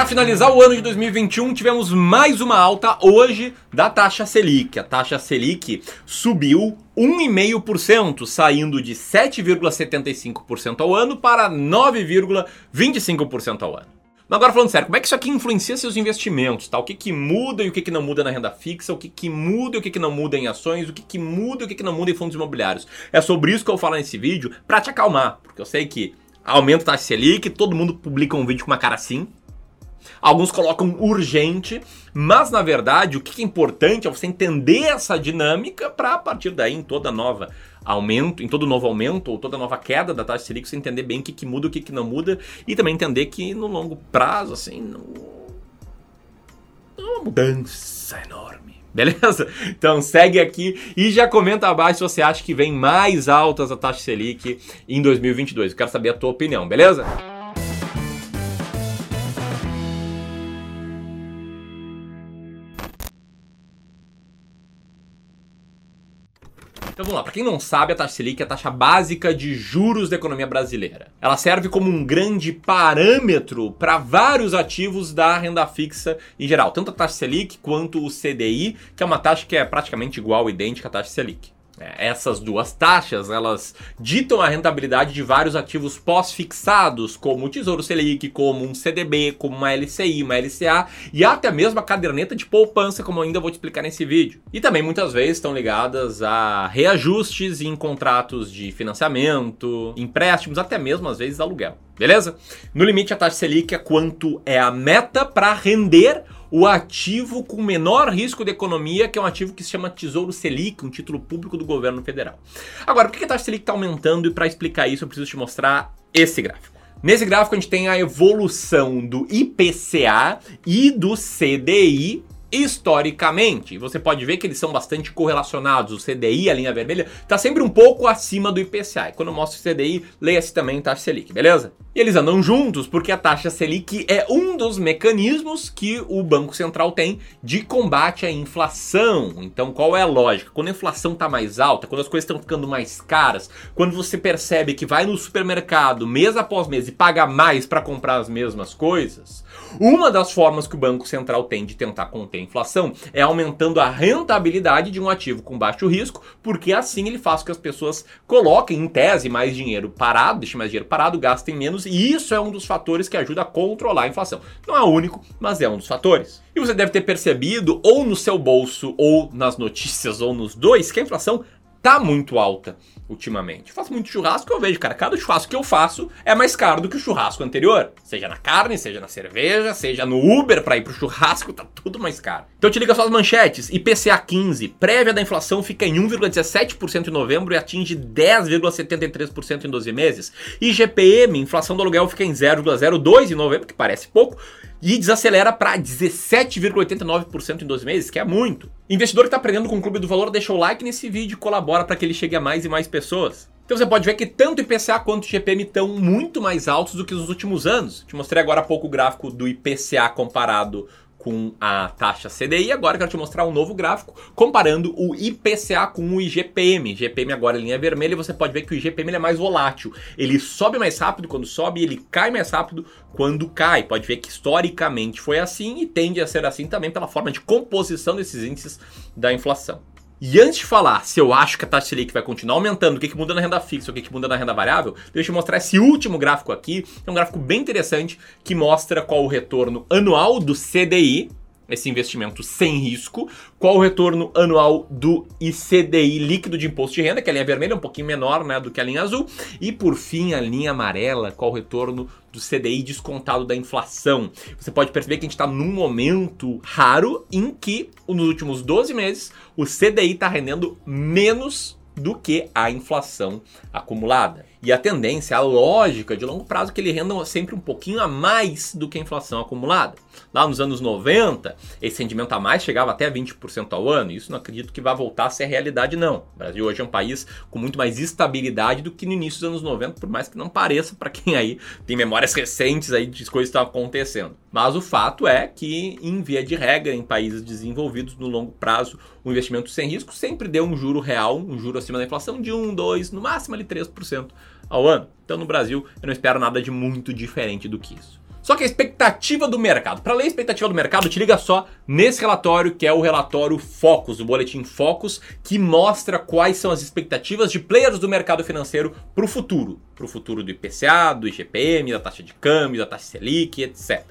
Para finalizar o ano de 2021, tivemos mais uma alta hoje da taxa Selic. A taxa Selic subiu 1,5%, saindo de 7,75% ao ano para 9,25% ao ano. Mas agora falando sério, como é que isso aqui influencia seus investimentos? Tá? O que, que muda e o que, que não muda na renda fixa? O que, que muda e o que, que não muda em ações? O que, que muda e o que, que não muda em fundos imobiliários? É sobre isso que eu vou falar nesse vídeo para te acalmar, porque eu sei que aumenta a taxa Selic, todo mundo publica um vídeo com uma cara assim, Alguns colocam urgente, mas na verdade o que é importante é você entender essa dinâmica para a partir daí em toda nova aumento, em todo novo aumento ou toda nova queda da taxa Selic, você entender bem o que, que muda, o que, que não muda e também entender que no longo prazo, assim, não, é uma mudança enorme. Beleza? Então segue aqui e já comenta abaixo se você acha que vem mais altas a taxa Selic em 2022. Eu quero saber a tua opinião, beleza? Então vamos lá, para quem não sabe, a taxa Selic é a taxa básica de juros da economia brasileira. Ela serve como um grande parâmetro para vários ativos da renda fixa em geral, tanto a taxa Selic quanto o CDI, que é uma taxa que é praticamente igual, idêntica à taxa Selic. É, essas duas taxas, elas ditam a rentabilidade de vários ativos pós-fixados, como o Tesouro Selic, como um CDB, como uma LCI, uma LCA e até mesmo a caderneta de poupança, como eu ainda vou te explicar nesse vídeo. E também muitas vezes estão ligadas a reajustes em contratos de financiamento, empréstimos, até mesmo às vezes aluguel. Beleza? No limite, a taxa Selic é quanto é a meta para render o ativo com menor risco de economia, que é um ativo que se chama Tesouro Selic, um título público do governo federal. Agora, por que a taxa Selic está aumentando? E para explicar isso, eu preciso te mostrar esse gráfico. Nesse gráfico, a gente tem a evolução do IPCA e do CDI historicamente. Você pode ver que eles são bastante correlacionados. O CDI, a linha vermelha, está sempre um pouco acima do IPCA. E quando eu mostro o CDI, leia-se também taxa Selic, beleza? E eles andam juntos porque a taxa Selic é um dos mecanismos que o Banco Central tem de combate à inflação. Então, qual é a lógica? Quando a inflação está mais alta, quando as coisas estão ficando mais caras, quando você percebe que vai no supermercado mês após mês e paga mais para comprar as mesmas coisas, uma das formas que o Banco Central tem de tentar conter a inflação é aumentando a rentabilidade de um ativo com baixo risco, porque assim ele faz com que as pessoas coloquem, em tese, mais dinheiro parado, deixem mais dinheiro parado, gastem menos, e isso é um dos fatores que ajuda a controlar a inflação. Não é o único, mas é um dos fatores. E você deve ter percebido, ou no seu bolso, ou nas notícias, ou nos dois, que a inflação tá muito alta ultimamente. Eu faço muito churrasco, eu vejo, cara, cada churrasco que eu faço é mais caro do que o churrasco anterior. Seja na carne, seja na cerveja, seja no Uber para ir pro churrasco, tá tudo mais caro. Então te liga só as manchetes. IPCA 15, prévia da inflação fica em 1,17% em novembro e atinge 10,73% em 12 meses. IGPM, inflação do aluguel fica em 0,02 em novembro, que parece pouco, e desacelera para 17,89% em 12 meses, que é muito. Investidor que está aprendendo com o Clube do Valor, deixa o like nesse vídeo e colabora para que ele chegue a mais e mais pessoas. Então você pode ver que tanto o IPCA quanto o GPM estão muito mais altos do que nos últimos anos. Te mostrei agora há pouco o gráfico do IPCA comparado com a taxa CDI. Agora quero te mostrar um novo gráfico comparando o IPCA com o IGPM. IGPM agora em linha vermelha, você pode ver que o IGPM é mais volátil. Ele sobe mais rápido quando sobe e ele cai mais rápido quando cai. Pode ver que historicamente foi assim e tende a ser assim também pela forma de composição desses índices da inflação. E antes de falar se eu acho que a taxa Selic vai continuar aumentando, o que, que muda na renda fixa, o que, que muda na renda variável, deixa eu mostrar esse último gráfico aqui. É um gráfico bem interessante que mostra qual o retorno anual do CDI, esse investimento sem risco, qual o retorno anual do ICDI líquido de imposto de renda, que a linha vermelha é um pouquinho menor né, do que a linha azul, e por fim a linha amarela, qual o retorno do CDI descontado da inflação. Você pode perceber que a gente está num momento raro em que, nos últimos 12 meses, o CDI está rendendo menos do que a inflação acumulada. E a tendência, a lógica de longo prazo, é que ele renda sempre um pouquinho a mais do que a inflação acumulada. Lá nos anos 90, esse rendimento a mais chegava até 20% ao ano, isso não acredito que vá voltar a ser realidade, não. O Brasil hoje é um país com muito mais estabilidade do que no início dos anos 90, por mais que não pareça para quem aí tem memórias recentes aí de coisas que estão acontecendo. Mas o fato é que, em via de regra, em países desenvolvidos no longo prazo, o investimento sem risco sempre deu um juro real, um juro acima da inflação de 1, 2, no máximo ali 3% ao ano. Então no Brasil eu não espero nada de muito diferente do que isso. Só que a expectativa do mercado, para ler a expectativa do mercado, te liga só nesse relatório que é o relatório Focus, o boletim Focus, que mostra quais são as expectativas de players do mercado financeiro para o futuro, para o futuro do IPCA, do IGPM, da taxa de câmbio, da taxa Selic, etc.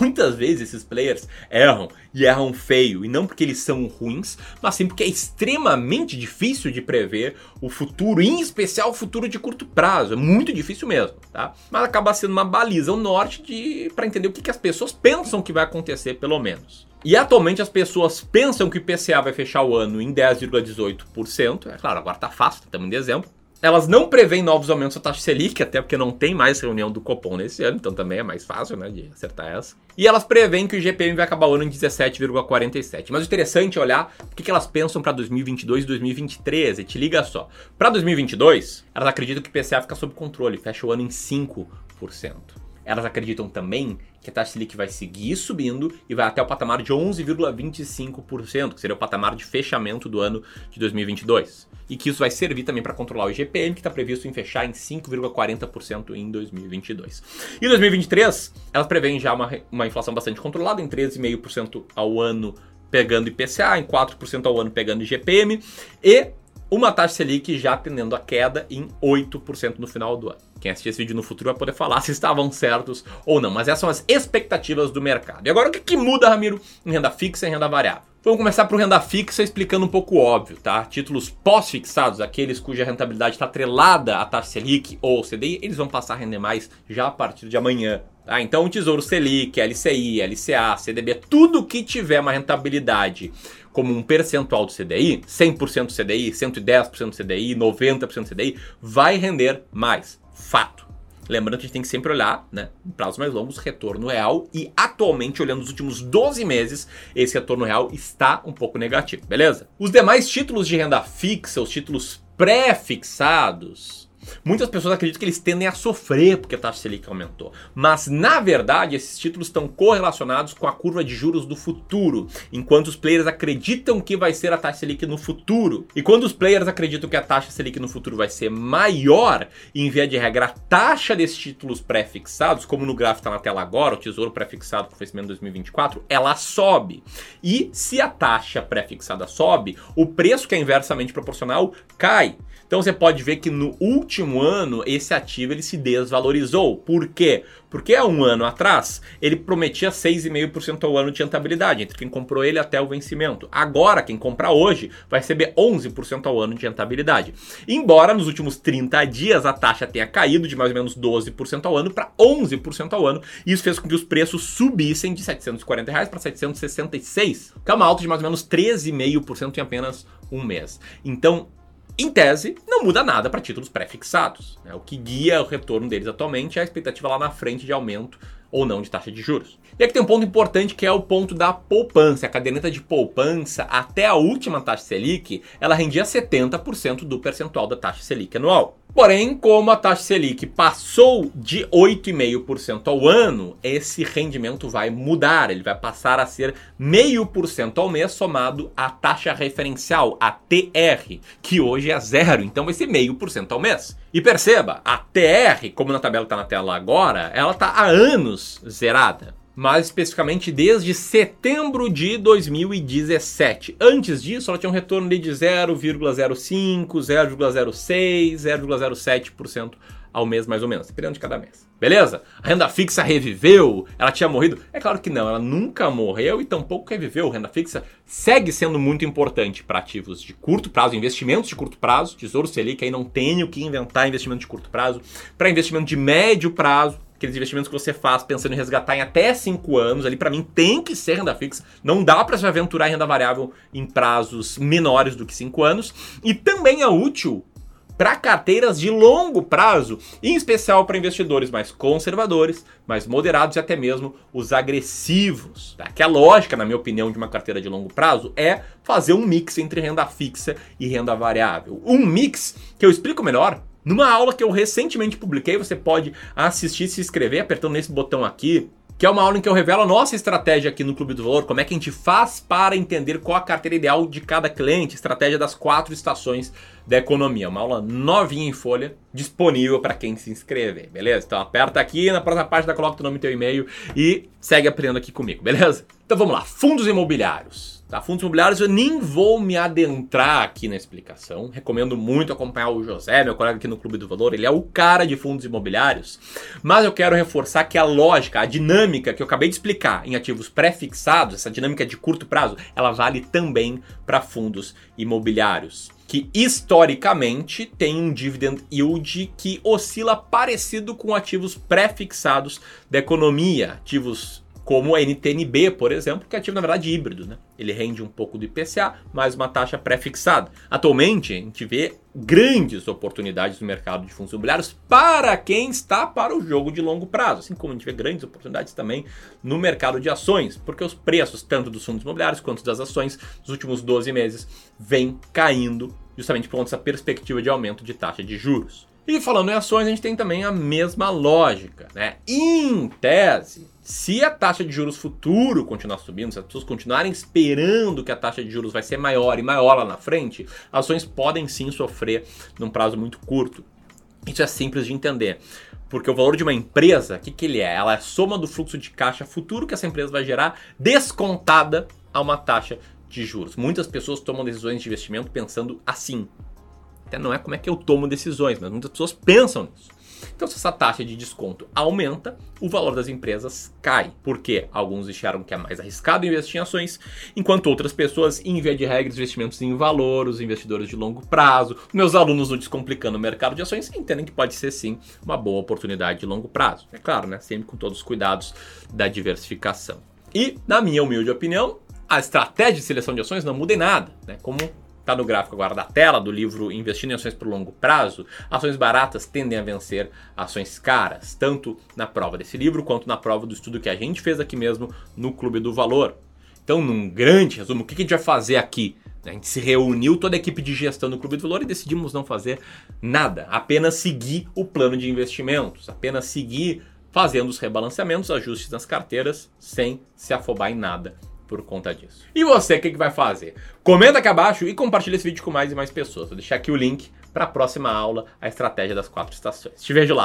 Muitas vezes esses players erram e erram feio, e não porque eles são ruins, mas sim porque é extremamente difícil de prever o futuro, em especial o futuro de curto prazo. É muito difícil mesmo, tá? Mas acaba sendo uma baliza o norte de para entender o que, que as pessoas pensam que vai acontecer, pelo menos. E atualmente as pessoas pensam que o IPCA vai fechar o ano em 10,18%. É claro, agora tá fácil, estamos em dezembro. Elas não prevêem novos aumentos da taxa Selic, até porque não tem mais reunião do Copom nesse ano, então também é mais fácil, né, de acertar essa. E elas preveem que o IGPM vai acabar o ano em 17,47. Mas o interessante é olhar o que elas pensam para 2022 e 2023. E te liga só. Para 2022, elas acreditam que o IPCA fica sob controle, fecha o ano em 5%. Elas acreditam também que a taxa Selic vai seguir subindo e vai até o patamar de 11,25%, que seria o patamar de fechamento do ano de 2022 e que isso vai servir também para controlar o IGPM, que está previsto em fechar em 5,40% em 2022. Em 2023, elas preveem já uma, uma inflação bastante controlada, em 13,5% ao ano pegando IPCA, em 4% ao ano pegando IGPM, e uma taxa Selic já tendendo a queda em 8% no final do ano. Quem assistir esse vídeo no futuro vai poder falar se estavam certos ou não, mas essas são as expectativas do mercado. E agora o que, que muda, Ramiro, em renda fixa e renda variável? Vamos começar por renda fixa explicando um pouco óbvio, tá? Títulos pós-fixados, aqueles cuja rentabilidade está atrelada à taxa Selic ou CDI, eles vão passar a render mais já a partir de amanhã. Tá? Então, o Tesouro Selic, LCI, LCA, CDB, tudo que tiver uma rentabilidade como um percentual do CDI, 100% CDI, 110% CDI, 90% CDI, vai render mais. Fato. Lembrando que a gente tem que sempre olhar, né, prazos mais longos, retorno real. E atualmente, olhando os últimos 12 meses, esse retorno real está um pouco negativo, beleza? Os demais títulos de renda fixa, os títulos pré-fixados, Muitas pessoas acreditam que eles tendem a sofrer porque a taxa Selic aumentou. Mas, na verdade, esses títulos estão correlacionados com a curva de juros do futuro. Enquanto os players acreditam que vai ser a taxa Selic no futuro. E quando os players acreditam que a taxa Selic no futuro vai ser maior, em via de regra, a taxa desses títulos pré-fixados, como no gráfico está na tela agora, o tesouro pré-fixado com vencimento 2024, ela sobe. E se a taxa pré-fixada sobe, o preço que é inversamente proporcional cai. Então você pode ver que no último ano esse ativo ele se desvalorizou. Por quê? Porque há um ano atrás ele prometia 6,5% ao ano de rentabilidade entre quem comprou ele até o vencimento. Agora quem comprar hoje vai receber 11% ao ano de rentabilidade. Embora nos últimos 30 dias a taxa tenha caído de mais ou menos 12% ao ano para 11% ao ano, isso fez com que os preços subissem de 740 reais para 766, que é uma alta de mais ou menos 13,5% em apenas um mês. Então em tese, não muda nada para títulos pré-fixados. Né? O que guia o retorno deles atualmente é a expectativa lá na frente de aumento ou não de taxa de juros. E aqui tem um ponto importante que é o ponto da poupança. A caderneta de poupança, até a última taxa Selic, ela rendia 70% do percentual da taxa Selic anual. Porém, como a taxa Selic passou de 8,5% ao ano, esse rendimento vai mudar. Ele vai passar a ser 0,5% ao mês somado à taxa referencial, a TR, que hoje é zero. Então vai ser 0,5% ao mês. E perceba, a TR, como na tabela está na tela agora, ela está há anos zerada mais especificamente desde setembro de 2017. Antes disso, ela tinha um retorno de 0,05, 0,06, 0,07% ao mês, mais ou menos, dependendo de cada mês. Beleza? A renda fixa reviveu? Ela tinha morrido? É claro que não, ela nunca morreu e tampouco reviveu. A renda fixa segue sendo muito importante para ativos de curto prazo, investimentos de curto prazo. Tesouro Selic aí não tem o que inventar investimento de curto prazo. Para investimento de médio prazo, aqueles investimentos que você faz pensando em resgatar em até 5 anos, ali para mim tem que ser renda fixa. Não dá para se aventurar em renda variável em prazos menores do que 5 anos. E também é útil para carteiras de longo prazo, em especial para investidores mais conservadores, mais moderados e até mesmo os agressivos. Tá? Que a lógica, na minha opinião, de uma carteira de longo prazo é fazer um mix entre renda fixa e renda variável. Um mix que eu explico melhor numa aula que eu recentemente publiquei, você pode assistir, se inscrever apertando nesse botão aqui que é uma aula em que eu revelo a nossa estratégia aqui no Clube do Valor, como é que a gente faz para entender qual a carteira ideal de cada cliente, estratégia das quatro estações da economia. Uma aula novinha em folha, disponível para quem se inscrever, beleza? Então aperta aqui, na próxima página coloca o teu nome e teu e-mail e segue aprendendo aqui comigo, beleza? Então vamos lá, fundos imobiliários. Tá? Fundos imobiliários eu nem vou me adentrar aqui na explicação. Recomendo muito acompanhar o José, meu colega aqui no Clube do Valor. Ele é o cara de fundos imobiliários. Mas eu quero reforçar que a lógica, a dinâmica que eu acabei de explicar em ativos pré-fixados, essa dinâmica de curto prazo, ela vale também para fundos imobiliários que historicamente tem um dividend yield que oscila parecido com ativos pré-fixados da economia, ativos como a NTNB, por exemplo, que é ativo na verdade híbrido, né? Ele rende um pouco do IPCA, mais uma taxa pré-fixada. Atualmente, a gente vê grandes oportunidades no mercado de fundos imobiliários para quem está para o jogo de longo prazo, assim como a gente vê grandes oportunidades também no mercado de ações, porque os preços tanto dos fundos imobiliários quanto das ações nos últimos 12 meses vêm caindo justamente por conta dessa perspectiva de aumento de taxa de juros. E falando em ações, a gente tem também a mesma lógica, né? Em tese, se a taxa de juros futuro continuar subindo, se as pessoas continuarem esperando que a taxa de juros vai ser maior e maior lá na frente, ações podem sim sofrer num prazo muito curto. Isso é simples de entender. Porque o valor de uma empresa, o que, que ele é? Ela é a soma do fluxo de caixa futuro que essa empresa vai gerar, descontada a uma taxa de juros. Muitas pessoas tomam decisões de investimento pensando assim. Até não é como é que eu tomo decisões, mas muitas pessoas pensam nisso. Então, se essa taxa de desconto aumenta, o valor das empresas cai, porque alguns acharam que é mais arriscado investir em ações, enquanto outras pessoas, em via de regra, investimentos em valor, os investidores de longo prazo, meus alunos no Descomplicando o Mercado de Ações entendem que pode ser sim uma boa oportunidade de longo prazo. É claro, né? Sempre com todos os cuidados da diversificação. E, na minha humilde opinião, a estratégia de seleção de ações não muda em nada, né? Como está no gráfico agora da tela do livro Investindo em Ações por Longo Prazo, ações baratas tendem a vencer ações caras, tanto na prova desse livro quanto na prova do estudo que a gente fez aqui mesmo no Clube do Valor. Então, num grande resumo, o que a gente vai fazer aqui? A gente se reuniu toda a equipe de gestão do Clube do Valor e decidimos não fazer nada, apenas seguir o plano de investimentos, apenas seguir fazendo os rebalanceamentos, ajustes nas carteiras, sem se afobar em nada por conta disso. E você, o que, que vai fazer? Comenta aqui abaixo e compartilha esse vídeo com mais e mais pessoas. Vou deixar aqui o link para a próxima aula, a estratégia das quatro estações. Te vejo lá.